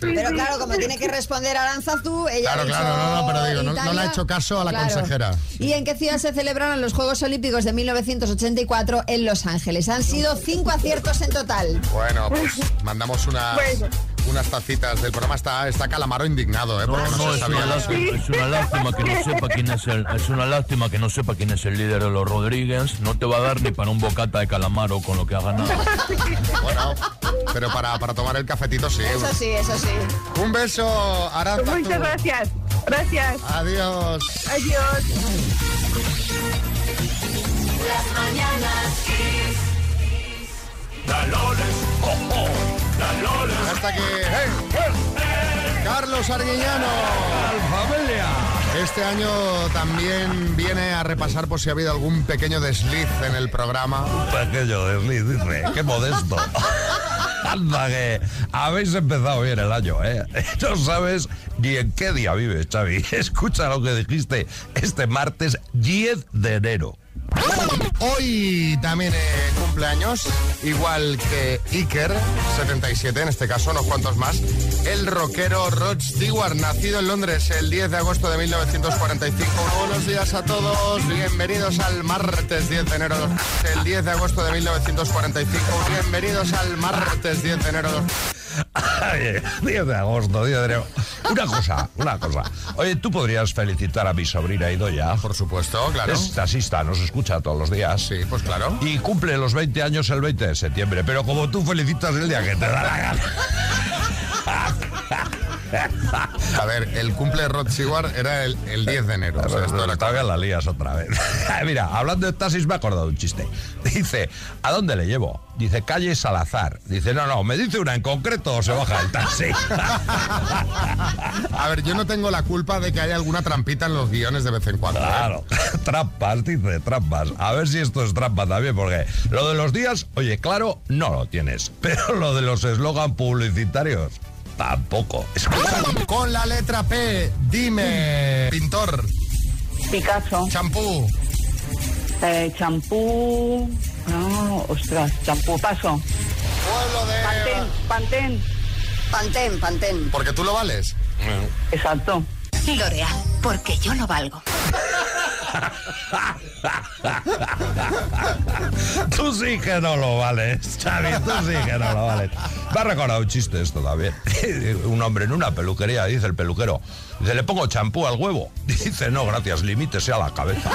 Pero claro, como tiene que responder Aranzazú, ella
Claro,
ha dicho
claro, no, no, pero digo, no- le ha hecho caso a la
Claro.
consejera.
¿Y en qué ciudad se celebraron los Juegos Olímpicos de 1984 en Los Ángeles? Han sido cinco aciertos en total.
Bueno, pues mandamos unas, unas tacitas del programa. Está, está Calamaro indignado, ¿eh? Porque no,
No,
se
es
sabía
una, lástima, es una lástima que no sepa quién es el, es una lástima que no sepa quién es el líder de los Rodríguez. No te va a dar ni para un bocata de calamaro con lo que ha ganado.
Bueno, pero para, para tomar el cafetito sí.
Eso sí, eso sí.
Un beso, Aranzazu.
Muchas gracias. Gracias.
Adiós.
Adiós.
Las mañanas
oh,
Hasta aquí. Carlos Arguiñano.
familia.
Este año también viene a repasar por si ha habido algún pequeño desliz en el programa.
Pequeño desliz, dice. Qué modesto. Anda que habéis empezado bien el año, ¿eh? No sabes ni en qué día vives, Xavi. Escucha lo que dijiste este martes 10 de enero.
Hoy también eh, cumpleaños, igual que Iker, 77 en este caso, unos cuantos más. El rockero Rod Stewart, nacido en Londres el 10 de agosto de 1945. Buenos días a todos, bienvenidos al martes 10 de enero, el 10 de agosto de 1945. Bienvenidos al martes 10 de enero.
Ay, 10 de agosto, 10 de. Una cosa, una cosa. Oye, ¿tú podrías felicitar a mi sobrina Idoya?
Por supuesto, claro.
Es taxista, nos escucha todos los días.
Sí, pues claro.
Y cumple los 20 años el 20 de septiembre, pero como tú felicitas el día que te da la gana.
A ver, el cumple de Rod Stewart era el, el 10 de enero. o sea, esto era
Todavía la lías otra vez. Mira, hablando de taxis me he acordado de un chiste. Dice, ¿a dónde le llevo? Dice, calle Salazar. Dice, no, no, me dice una en concreto o se baja el taxi.
A ver, yo no tengo la culpa de que haya alguna trampita en los guiones de vez en cuando. ¿eh?
Claro, trampas, dice, trampas. A ver si esto es trampa también, porque lo de los días, oye, claro, no lo tienes. Pero lo de los eslogan publicitarios, tampoco. Escucha.
Con la letra P, dime, pintor.
Picasso.
Champú.
Eh, champú. No, ostras, champú. Paso.
Pueblo de...
Pantén, pantén.
Pantén, pantén.
Porque tú lo vales.
Exacto.
L'Oreal, porque yo lo valgo.
Tú sí que no lo vales, Xavi, tú sí que no lo vales. Me ha recordado un chiste esto también. Un hombre en una peluquería, dice el peluquero, dice, ¿le pongo champú al huevo? Dice, no, gracias, limítese a la cabeza.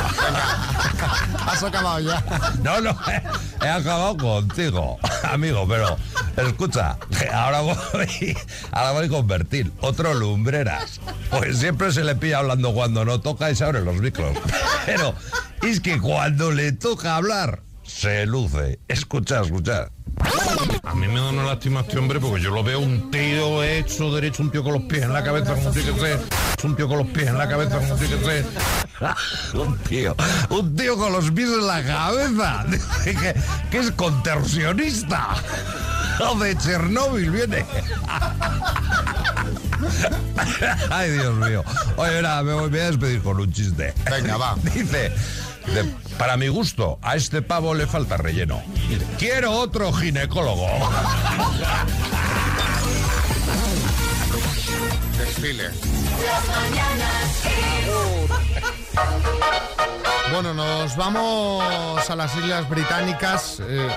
Has acabado ya.
No, no, he, he acabado contigo, amigo, pero escucha, ahora voy, ahora voy con Bertil, otro lumbreras. Pues siempre se le pilla hablando cuando no toca y se abren los micros. Pero es que cuando le toca hablar, se luce. Escucha, escucha.
A mí me da una lástima este hombre porque yo lo veo un tío hecho derecho, un tío con los pies en la cabeza como tiene que ser. Un tío con los pies en la cabeza como tiene que ser.
un tío, un tío con los pies en la cabeza. que, que es contorsionista. De Chernóbil viene. Ay, Dios mío. Oye, nada, me voy a despedir con un chiste.
Venga, va.
Dice, de- para mi gusto, a este pavo le falta relleno. Quiero otro ginecólogo.
Desfile. Bueno, nos vamos a las Islas Británicas. eh,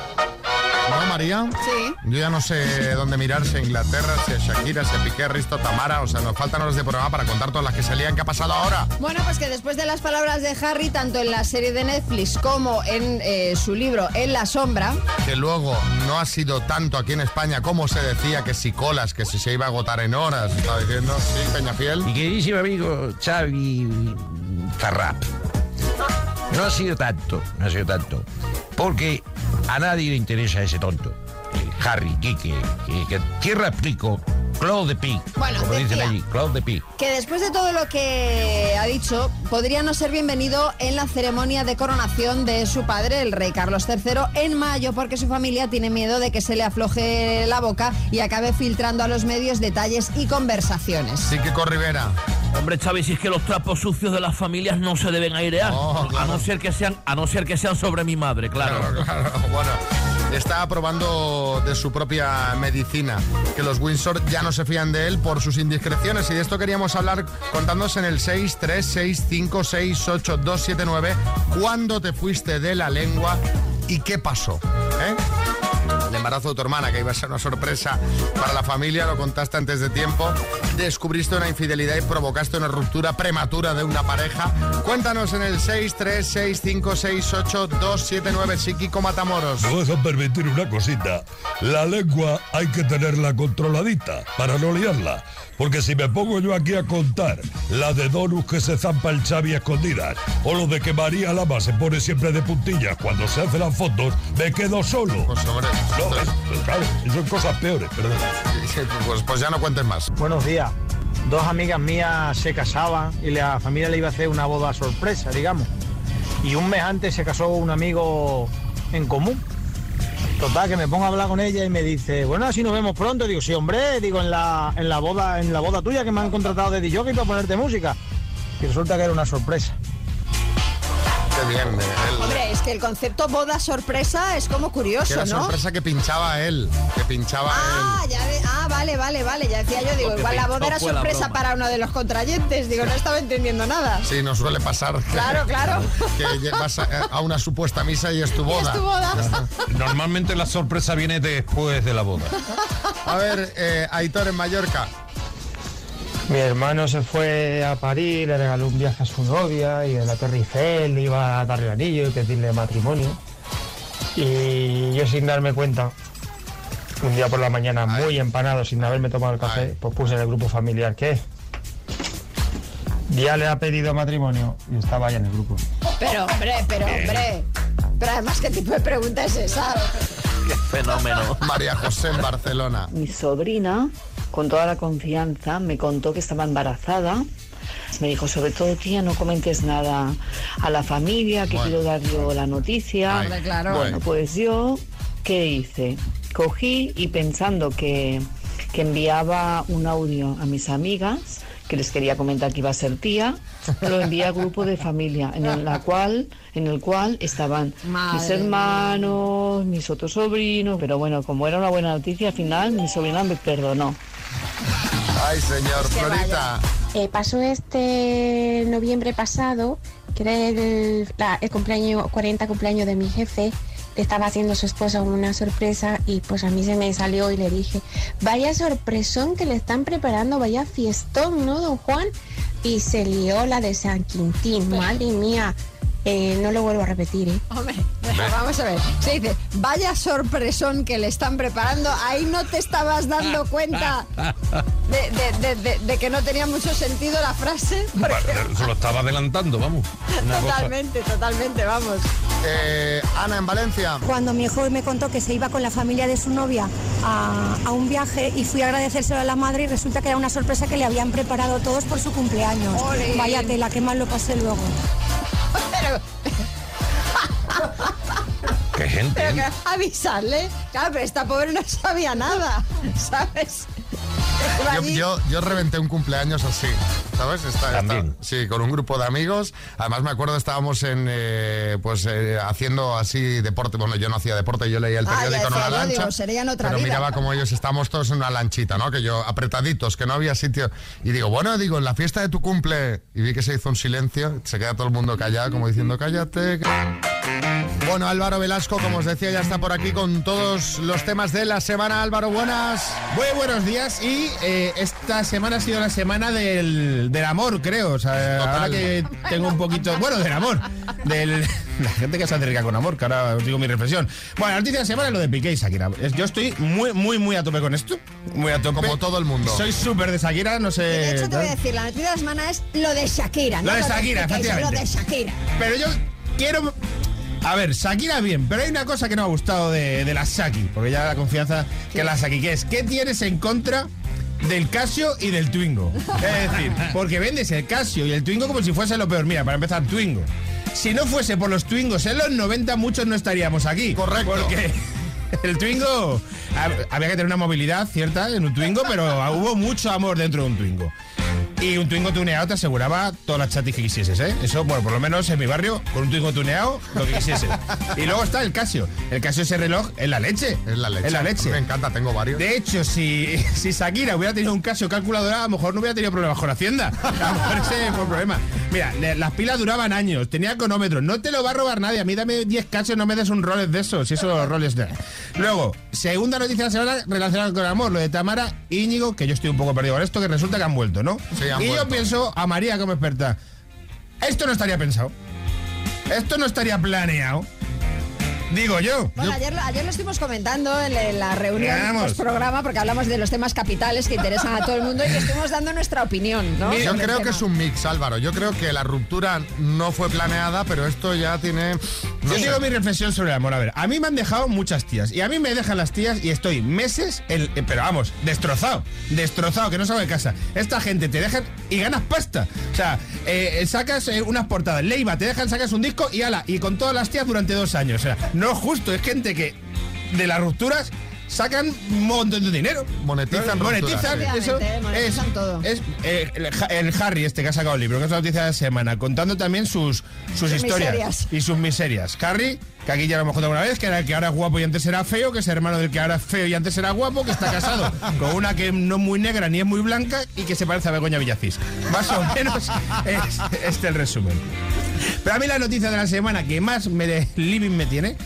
¿No, María?
Sí.
Yo ya no sé dónde mirar, si a Inglaterra, si a Shakira, si a Piqué, Risto, Tamara. O sea, nos faltan horas de programa para contar todas las que salían. ¿Qué ha pasado ahora?
Bueno, pues que después de las palabras de Harry, tanto en la serie de Netflix como en eh, su libro En la sombra,
Que luego no ha sido tanto aquí en España como se decía que si colas, que si se iba a agotar en horas. Estaba diciendo, sí, Peñafiel.
Mi queridísimo amigo Xavi Zarrap. No ha sido tanto, no ha sido tanto. Porque a nadie le interesa ese tonto. Eh, Harry, Kike, que, que tierra explico, Claude de Pi.
Bueno,
como dicen allí, Claude de Pi.
que después de todo lo que ha dicho, podría no ser bienvenido en la ceremonia de coronación de su padre, el rey Carlos III, en mayo, porque su familia tiene miedo de que se le afloje la boca y acabe filtrando a los medios detalles y conversaciones.
Sí que Rivera.
Hombre, Xavi, si es que los trapos sucios de las familias no se deben airear.
Oh,
A no ser que sean, a no ser que sean sobre mi madre, claro.
Claro, claro. Bueno, está probando de su propia medicina que los Windsor ya no se fían de él por sus indiscreciones y de esto queríamos hablar contándonos en el 636568279 cuándo te fuiste de la lengua y qué pasó. ¿eh? Embarazo de tu hermana, que iba a ser una sorpresa para la familia, lo contaste antes de tiempo. Descubriste una infidelidad y provocaste una ruptura prematura de una pareja. Cuéntanos en el 636568279 Psíquico Matamoros.
Me vas a permitir una cosita. La lengua hay que tenerla controladita para no liarla. Porque si me pongo yo aquí a contar la de Donus que se zampa el Xavi a escondidas o lo de que María Lama se pone siempre de puntillas cuando se hace las fotos, me quedo solo.
Pues hombre,
No, es- pues claro, son cosas peores, perdón.
Pues, pues ya no cuentes más.
Buenos días. Dos amigas mías se casaban y la familia le iba a hacer una boda sorpresa, digamos. Y un mes antes se casó un amigo en común. Total, que me pongo a hablar con ella y me dice, bueno, así nos vemos pronto. Digo, sí, hombre, digo, en la, en la boda, en la boda tuya que me han contratado de DJ para ponerte música. Y resulta que era una sorpresa.
Qué bien. eh, él-
Hombre, es que el concepto boda sorpresa es como
que
curioso,
era
¿no?
sorpresa que pinchaba él. Que pinchaba
Ah, ya de- ah, vale, vale, vale. Ya decía yo, digo,
Lo que
igual la boda era sorpresa para uno de los contrayentes. Digo, no estaba entendiendo nada.
él. Sí, nos suele pasar. que-
Claro, claro.
Que vas a, a una supuesta misa y es tu boda.
es tu boda.
Normalmente la sorpresa viene después de la boda.
A ver, eh, Aitor en Mallorca.
Mi hermano se fue a París, le regaló un viaje a su novia y en la Torre Eiffel iba a darle el anillo y pedirle matrimonio. Y yo sin darme cuenta un día por la mañana muy empanado sin haberme tomado el café, pues puse en el grupo familiar que ya le ha pedido matrimonio y estaba ya en el grupo.
Pero hombre, pero hombre. Pero además, ¿qué tipo de pregunta es esa?
Qué fenómeno.
María José en Barcelona.
Mi sobrina, con toda la confianza, me contó que estaba embarazada. Me dijo, sobre todo, tía, no comentes nada a la familia, que
Bueno.
quiero dar yo la noticia.
Ay, claro.
Bueno,
Bueno.
pues yo, ¿qué hice? Cogí y pensando que, que enviaba un audio a mis amigas, que les quería comentar que iba a ser tía, lo envié al grupo de familia, en el, la cual, en el cual estaban mis hermanos, mis otros sobrinos, pero bueno, como era una buena noticia, al final mi sobrina me perdonó.
Ay, señor, Florita.
Eh, pasó este noviembre pasado, que era el, la- el cumpleaños, 40 cumpleaños de mi jefe. Le estaba haciendo su esposa una sorpresa y pues a mí se me salió y le dije, vaya sorpresón que le están preparando, vaya fiestón, ¿no, don Juan? Y se lió la de San Quintín, madre mía. Eh, no lo vuelvo a repetir, ¿eh?
Hombre, vamos a ver. Se dice, vaya sorpresón que le están preparando. Ahí no te estabas dando cuenta de, de- de- de- de que no tenía mucho sentido la frase. Porque-
Se lo estaba adelantando, vamos. Una cosa-
totalmente, totalmente, vamos.
Eh, Ana en Valencia.
Cuando mi hijo me contó que se iba con la familia de su novia a, a un viaje y fui a agradecérselo a la madre y resulta que era una sorpresa que le habían preparado todos por su cumpleaños.
Ole.
Vaya tela, qué mal lo pasé luego.
Gente.
pero que avisarle. Claro, pero esta pobre no sabía nada, ¿sabes?
Yo, yo, yo reventé un cumpleaños así, ¿sabes? Está- está- sí, con un grupo de amigos. Además me acuerdo estábamos en, eh, pues eh, haciendo así deporte. Bueno, yo no hacía deporte, yo leía el
Ah,
periódico en
decía
una lancha.
digo, sería en otra
pero
vida.
miraba como ellos estábamos todos en una lanchita, ¿no? Que yo apretaditos, que no había sitio. Y digo, bueno, digo, en la fiesta de tu cumple. Y vi que se hizo un silencio, se queda todo el mundo callado, como diciendo, cállate. Bueno, Álvaro Velasco, como os decía, ya está por aquí con todos los temas de la semana. Álvaro, buenas.
Muy buenos días y eh, esta semana ha sido la semana del, del amor, creo. O sea, ahora que tengo un poquito... Bueno, del amor. Del, la gente que se acerca con amor, que ahora os digo mi reflexión. Bueno, la noticia de la semana es lo de Piqué y Shakira. Es- Yo estoy muy, muy, muy a tope con esto. Muy a tope.
Como todo el mundo.
Soy súper de Shakira, no sé...
De hecho, te voy a decir, la noticia de la semana es lo de Shakira.
Lo
no
de Shakira,
Piqué, Lo de Shakira.
Pero yo quiero... A ver, Shakira bien, pero hay una cosa que no ha gustado de, de la Shaki, porque ya la confianza que la Shaki, que es, ¿qué tienes en contra del Casio y del Twingo? Es decir, porque vendes el Casio y el Twingo como si fuese lo peor. Mira, para empezar, Twingo. Si no fuese por los Twingos en los 90, muchos no estaríamos aquí. Correcto. Porque el Twingo, hab- había que tener una movilidad cierta en un Twingo, pero hubo mucho amor dentro de un Twingo. Y un Twingo tuneado te aseguraba todas las chatis que quisieses, ¿eh? Eso, bueno, por lo menos en mi barrio, con un Twingo tuneado, lo que quisieses. Y luego está el Casio. El Casio ese reloj es la leche.
Es la leche.
Es la leche.
Me encanta, tengo varios.
De hecho, si, si Shakira hubiera tenido un Casio calculadora, a lo mejor no hubiera tenido problemas con Hacienda. A lo mejor ese fue el problema. Mira, las pilas duraban años, tenía cronómetro. No te lo va a robar nadie. A mí dame 10 Casios, no me des un Rolex de esos. Y esos Rolex de... Luego, segunda noticia de la semana relacionada con el amor, lo de Tamara Íñigo, que yo estoy un poco perdido con esto, que resulta que han vuelto, ¿no?
han
y yo pienso a María como experta. Esto no estaría pensado. Esto no estaría planeado. Digo yo.
Bueno,
Yo-
ayer, lo- ayer lo estuvimos comentando en la- en la reunión post programa porque hablamos de los temas capitales que interesan a todo el mundo y que estuvimos dando nuestra opinión, ¿no?
Yo creo que es un mix, Álvaro. Yo creo que la ruptura no fue planeada, pero esto ya tiene. no
Yo
sé.
digo mi reflexión sobre el amor. A ver, a mí me han dejado muchas tías. Y a mí me dejan las tías y estoy meses, en- eh, pero vamos, destrozado. Destrozado, que no salgo de casa. Esta gente te dejan y ganas pasta. O sea, eh, sacas eh, unas portadas. Leiva, te dejan, sacas un disco y ala. Y con todas las tías durante dos años. O sea, no es justo. Es gente que de las rupturas sacan un montón de dinero.
Monetizan
Monetizan.
rupturas.
Eso
monetizan
es,
todo.
es, eh, el, el Harry, este que ha sacado el libro, que es la noticia de la semana, contando también sus, sus
Sus
historias
miserias.
y sus miserias. Harry, que aquí ya lo hemos contado una vez, que, era, que ahora es guapo y antes era feo, que es hermano del que ahora es feo y antes era guapo, que está casado con una que no es muy negra ni es muy blanca y que se parece a Begoña Villacís. Más o menos es este el resumen. Pero a mí la noticia de la semana que más me de living me tiene,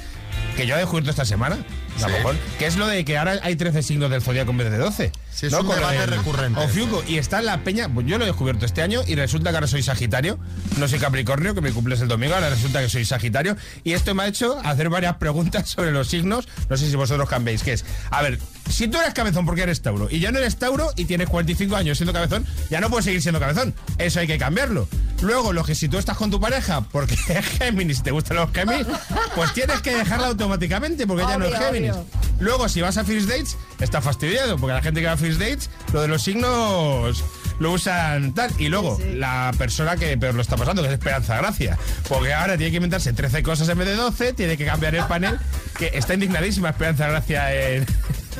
que yo he descubierto esta semana, A lo mejor. Que es lo de que ahora hay 13 signos del zodiaco en vez de 12.
Sí, es
¿no?
un
Con
debate
el
recurrente,
Ofiuco. Y está en la peña. Pues yo lo he descubierto este año y resulta que ahora soy Sagitario. No soy Capricornio, que mi cumple es el domingo. Ahora resulta que soy Sagitario. Y esto me ha hecho hacer varias preguntas sobre los signos. No sé si vosotros cambiéis. Que es, a ver, si tú eres cabezón porque eres Tauro y ya no eres Tauro y tienes 45 años siendo cabezón, ya no puedes seguir siendo cabezón. Eso hay que cambiarlo. Luego, lo que si tú estás con tu pareja porque es Géminis, te gustan los Géminis, pues tienes que dejarla automáticamente porque ya no es
Obvio,
Géminis.
obvio.
Luego, si vas a First Dates, está fastidiado, porque la gente que va a First Dates, lo de los signos lo usan tal. Y luego, la persona que peor lo está pasando, que es Esperanza Gracia, porque ahora tiene que inventarse 13 cosas en vez de 12, tiene que cambiar el panel, que está indignadísima Esperanza Gracia en,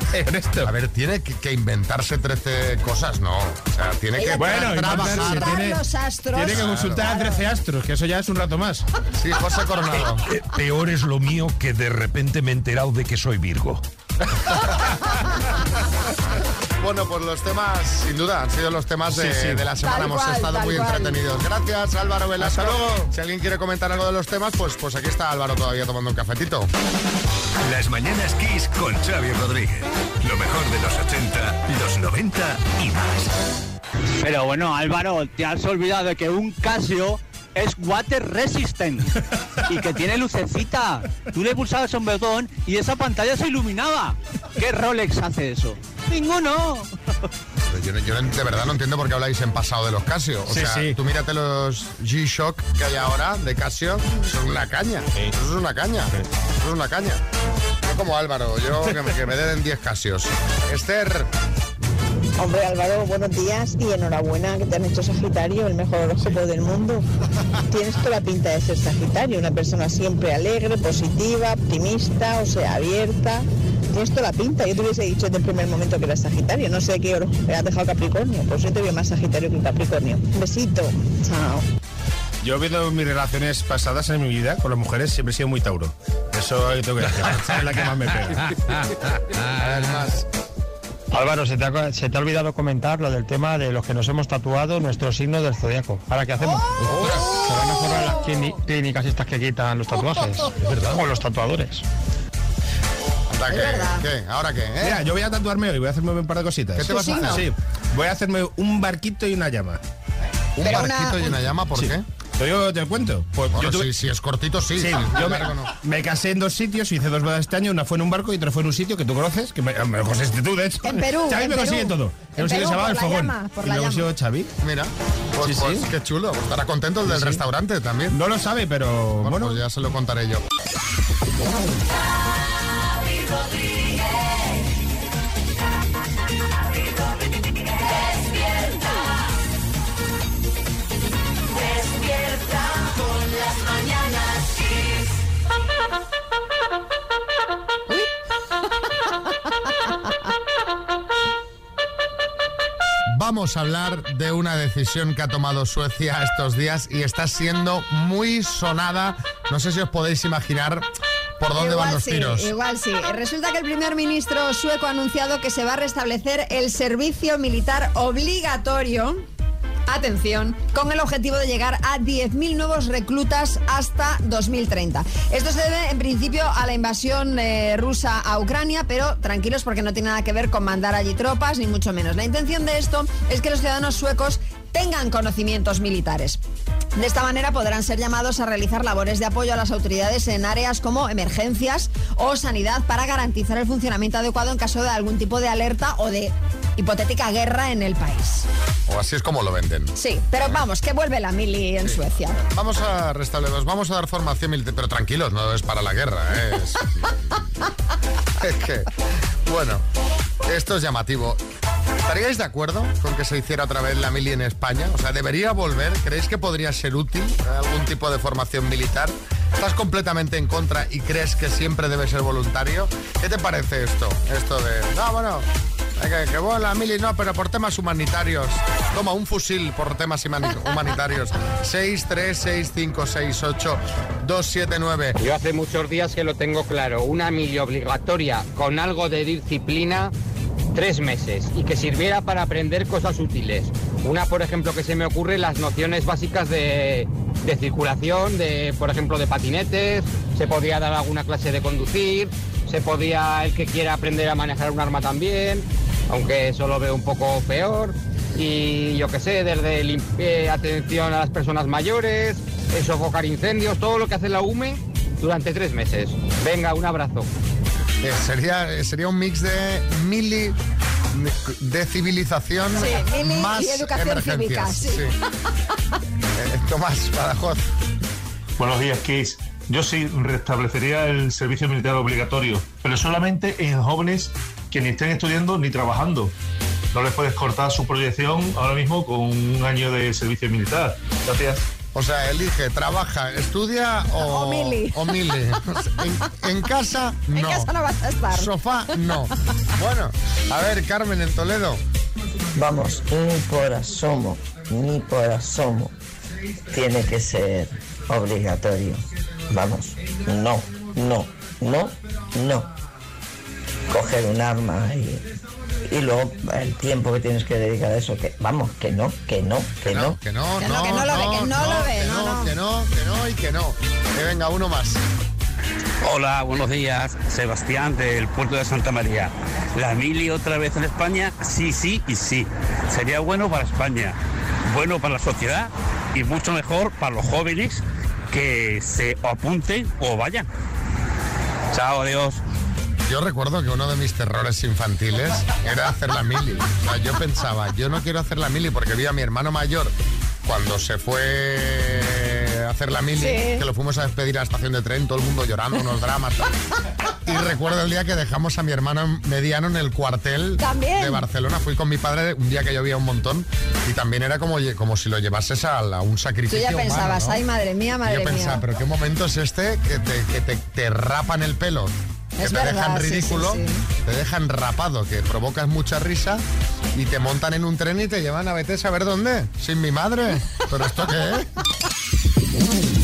en esto.
A ver, tiene que, que inventarse 13 cosas, no. O sea, tiene que
Bueno,
trabajar.
tiene,
los astros.
tiene que consultar a 13 astros, que eso ya es un rato más.
Sí, José Coronado.
Peor es lo mío que de repente me he enterado de que soy Virgo.
Bueno, pues los temas, sin duda, han sido los temas de,
Sí, sí.
de la semana.
Tal
Hemos
cual,
estado muy
cual.
entretenidos. Gracias, Álvaro Velasco.
Hasta luego.
Si alguien quiere comentar algo de los temas, pues, pues aquí está Álvaro todavía tomando un cafetito.
Las mañanas Kiss con Xavi Rodríguez. Lo mejor de los 80, los 90 y más.
Pero bueno, Álvaro, te has olvidado de que un Casio es water resistant y que tiene lucecita. Tú le pulsabas un botón y esa pantalla se iluminaba. ¿Qué Rolex hace eso? Ninguno.
Yo, de verdad no entiendo por qué habláis en pasado de los Casio. O
Sí,
sea,
sí.
tú mírate los G-Shock que hay ahora de Casio, son una caña. Eso es una caña. Eso es una caña. No como Álvaro, yo que me, que me den 10 Casios. Esther,
Hombre Álvaro, buenos días y enhorabuena que te han hecho Sagitario, el mejor horóscopo del mundo. Tienes toda la pinta de ser Sagitario, una persona siempre alegre, positiva, optimista, o sea, abierta. Tienes toda la pinta. Yo te hubiese dicho desde el primer momento que eras Sagitario. No sé qué oro. has dejado Capricornio. Pues yo te veo más Sagitario que Capricornio. Un besito. Chao.
Yo viendo mis relaciones pasadas en mi vida con las mujeres siempre he sido muy Tauro. Eso tengo que decir. Es la que más me pega.
además,
Álvaro, se te, ha, se te ha olvidado comentar lo del tema de los que nos hemos tatuado nuestro signo del zodiaco. ¿Ahora qué hacemos? Se van a cerrar las clínicas estas que quitan los tatuajes. O los tatuadores.
anda, ¿qué? ¿Qué? ¿Ahora qué? eh?
Mira, yo voy a tatuarme hoy, voy a hacerme un par de cositas.
¿Qué te vas a hacer?
Sí, voy a hacerme un barquito y una llama.
¿Un
Pero
barquito
una-
y una llama? ¿Por
Sí.
qué?
Pero yo te cuento. Pues
Bueno,
yo tuve-
si, si es cortito, sí.
Sí,
Si
yo me,
largo, no.
me casé en dos sitios, hice dos bodas este año, una fue en un barco y otra fue en un sitio que tú conoces, que me, me lo conseguiste tú, de hecho.
En Perú,
Xavi
en
me
Perú.
consigue todo.
En
En un sitio que
Perú,
se llamaba
por
El Fogón.
llama,
y me consiguió Xavi.
Mira, pues,
Sí, sí.
pues qué chulo. Pues estará contento el del
Sí.
restaurante también.
No lo sabe, pero
Bueno,
bueno.
pues ya se lo contaré yo. Vamos a hablar de una decisión que ha tomado Suecia estos días y está siendo muy sonada. No sé si os podéis imaginar por dónde
igual
van los
sí,
tiros.
Igual sí. Resulta que el primer ministro sueco ha anunciado que se va a restablecer el servicio militar obligatorio. Atención, con el objetivo de llegar a 10.000 nuevos reclutas hasta 2030. Esto se debe en principio a la invasión eh, rusa a Ucrania, pero tranquilos porque no tiene nada que ver con mandar allí tropas, ni mucho menos. La intención de esto es que los ciudadanos suecos tengan conocimientos militares. De esta manera podrán ser llamados a realizar labores de apoyo a las autoridades en áreas como emergencias o sanidad para garantizar el funcionamiento adecuado en caso de algún tipo de alerta o de hipotética guerra en el país.
O así es como lo venden.
Sí, pero vamos, que vuelve la mili en Suecia.
Vamos a restablecerlos, vamos a dar formación militar, pero tranquilos, no es para la guerra. ¿eh? Es, es que, bueno, esto es llamativo. ¿Estaríais de acuerdo con que se hiciera otra vez la mili en España? O sea, ¿debería volver? ¿Creéis que podría ser útil eh, algún tipo de formación militar? ¿Estás completamente en contra y crees que siempre debe ser voluntario? ¿Qué te parece esto? Esto de, no, bueno, que, que bueno, la mili no, pero por temas humanitarios. Toma un fusil por temas humani- humanitarios. 6, 3, 6, 5, 6, 8, 2, 7, 9.
Yo hace muchos días que lo tengo claro, una mili obligatoria con algo de disciplina, tres meses, y que sirviera para aprender cosas útiles. Una, por ejemplo, que se me ocurre, las nociones básicas de, de circulación, de, por ejemplo, de patinetes, se podría dar alguna clase de conducir, se podía el que quiera aprender a manejar un arma también, aunque eso lo veo un poco peor. Y yo qué sé, desde eh, atención a las personas mayores, sofocar incendios, todo lo que hace la UME durante tres meses. Venga, un abrazo.
Eh, sería, eh, sería un mix de mili de civilización
Sí, mili
más
y educación
emergencias.
cívica, sí.
Eh, Tomás Badajoz.
Buenos días, Kiss. Yo sí restablecería el servicio militar obligatorio, pero solamente en jóvenes que ni estén estudiando ni trabajando. No les puedes cortar su proyección ahora mismo con un año de servicio militar. Gracias.
O sea, elige, trabaja, estudia o,
O mili.
o mili. En, en casa, no.
En casa no vas a estar.
Sofá, no. Bueno, a ver, Carmen, en Toledo.
Vamos, ni por asomo, ni por asomo tiene que ser obligatorio. Vamos, no, no, no, no. Coger un arma y, y luego el tiempo que tienes que dedicar a eso, que vamos, que no, que no, que no.
Que no,
Que no, que no lo ve, que no lo ve,
que
no, no.
que no, que no y que no. Que venga, uno más.
Hola, buenos días. Sebastián del puerto de Santa María. ¿La mili otra vez en España? Sí, sí y sí. Sería bueno para España, bueno para la sociedad y mucho mejor para los jóvenes que se apunten o vayan. Chao, adiós.
Yo recuerdo que uno de mis terrores infantiles era hacer la mili. O sea, yo pensaba, yo no quiero hacer la mili porque vi a mi hermano mayor cuando se fue a hacer la mili,
Sí.
que lo fuimos a despedir a la estación de tren, todo el mundo llorando, unos dramas. Y recuerdo el día que dejamos a mi hermano mediano en el cuartel
También.
de Barcelona. Fui con mi padre un día que llovía un montón y también era como, como si lo llevases a, la- a un
Tú
sacrificio.
ya
humano,
pensabas,
¿no?
ay, madre mía,
Y
madre
yo pensaba,
mía.
pero qué momento es este que te, que te, te rapan el pelo que te dejan ridículo, te dejan rapado, que provocas mucha risa y te montan en un tren y te llevan a Betes a ver dónde. Sin mi madre. ¿Pero esto qué es?